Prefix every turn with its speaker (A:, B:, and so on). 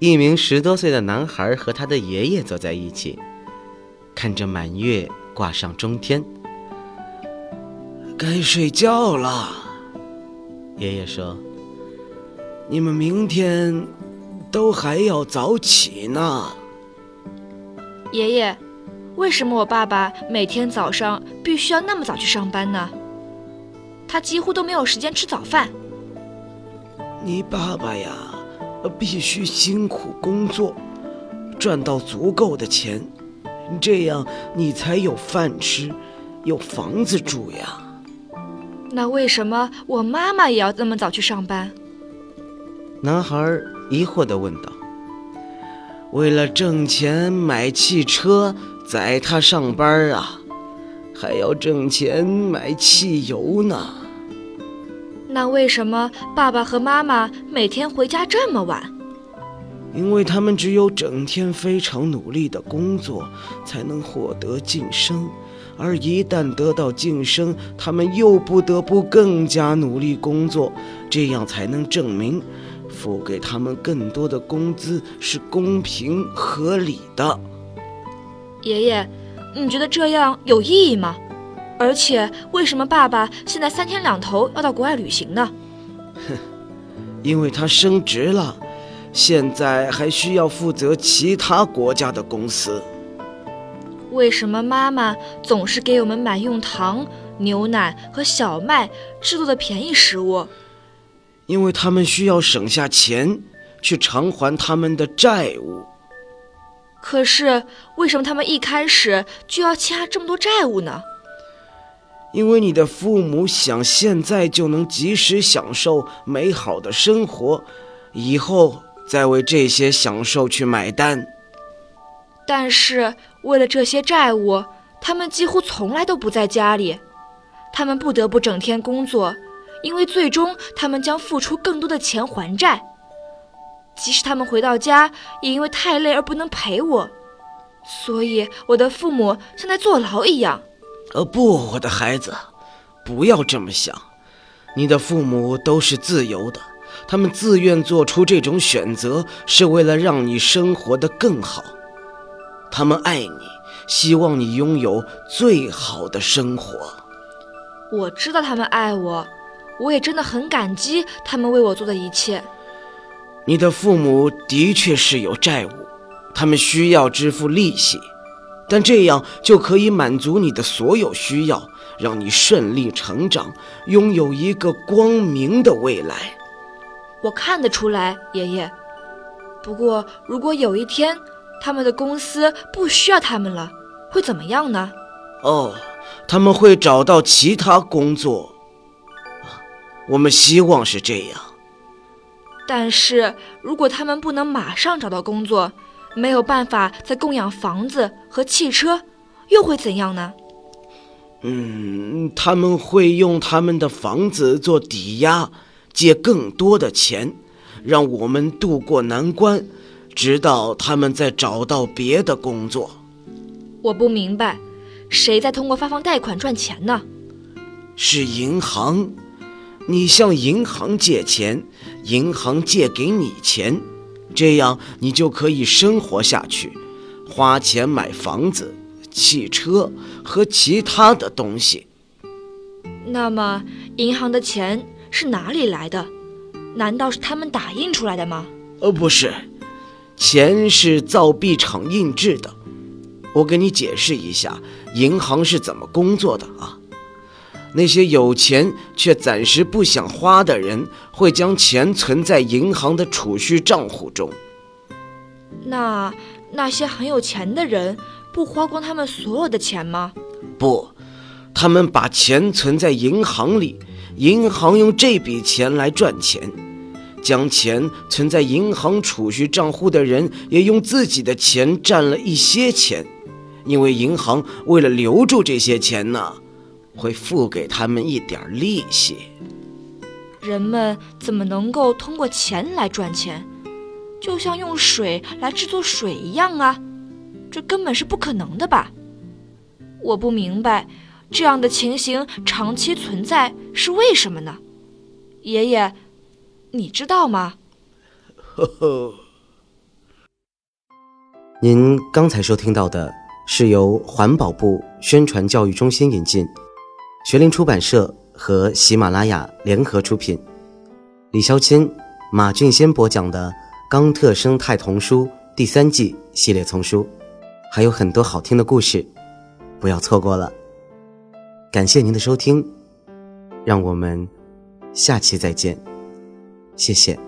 A: 一名十多岁的男孩和他的爷爷坐在一起，看着满月挂上中天。
B: 该睡觉了，
A: 爷爷说：“
B: 你们明天都还要早起呢。”
C: 爷爷，为什么我爸爸每天早上必须要那么早去上班呢？他几乎都没有时间吃早饭。
B: 你爸爸呀，必须辛苦工作，赚到足够的钱，这样你才有饭吃，有房子住呀。
C: 那为什么我妈妈也要那么早去上班？
A: 男孩疑惑地问道。
B: 为了挣钱买汽车载她上班啊，还要挣钱买汽油呢。
C: 那为什么爸爸和妈妈每天回家这么晚？
B: 因为他们只有整天非常努力的工作，才能获得晋升。而一旦得到晋升，他们又不得不更加努力工作，这样才能证明，付给他们更多的工资是公平合理的。
C: 爷爷，你觉得这样有意义吗？而且，为什么爸爸现在三天两头要到国外旅行呢？
B: 哼，因为他升职了，现在还需要负责其他国家的公司。
C: 为什么妈妈总是给我们买用糖、牛奶和小麦制作的便宜食物？
B: 因为他们需要省下钱去偿还他们的债务。
C: 可是，为什么他们一开始就要欠下这么多债务呢？
B: 因为你的父母想现在就能及时享受美好的生活，以后再为这些享受去买单。
C: 但是为了这些债务，他们几乎从来都不在家里，他们不得不整天工作，因为最终他们将付出更多的钱还债。即使他们回到家，也因为太累而不能陪我，所以我的父母像在坐牢一样。
B: 呃，不，我的孩子，不要这么想。你的父母都是自由的，他们自愿做出这种选择，是为了让你生活得更好。他们爱你，希望你拥有最好的生活。
C: 我知道他们爱我，我也真的很感激他们为我做的一切。
B: 你的父母的确是有债务，他们需要支付利息。但这样就可以满足你的所有需要，让你顺利成长，拥有一个光明的未来。
C: 我看得出来，爷爷。不过，如果有一天他们的公司不需要他们了，会怎么样呢？
B: 哦，他们会找到其他工作。我们希望是这样。
C: 但是如果他们不能马上找到工作，没有办法再供养房子和汽车，又会怎样呢？
B: 嗯，他们会用他们的房子做抵押，借更多的钱，让我们渡过难关，直到他们再找到别的工作。
C: 我不明白，谁在通过发放贷款赚钱呢？
B: 是银行，你向银行借钱，银行借给你钱。这样你就可以生活下去，花钱买房子、汽车和其他的东西。
C: 那么，银行的钱是哪里来的？难道是他们打印出来的吗？
B: 呃，不是，钱是造币厂印制的。我给你解释一下，银行是怎么工作的啊？那些有钱却暂时不想花的人，会将钱存在银行的储蓄账户中。
C: 那那些很有钱的人不花光他们所有的钱吗？
B: 不，他们把钱存在银行里，银行用这笔钱来赚钱。
D: 将钱存在银行储蓄账户的人也用自己的钱占了一些钱，因为银行为了留住这些钱呢，会付给他们一点利息。
C: 人们怎么能够通过钱来赚钱？就像用水来制作水一样啊，这根本是不可能的吧？我不明白，这样的情形长期存在是为什么呢？爷爷，你知道吗？
D: 呵呵。
B: 您刚才收听到的是由环保部宣传教育中心引进，学林出版社和喜马拉雅联合出品，李肖钦、马俊先播讲的《冈特生态童书》第三季系列丛书，还有很多好听的故事，不要错过了。感谢您的收听，让我们下期再见，谢谢。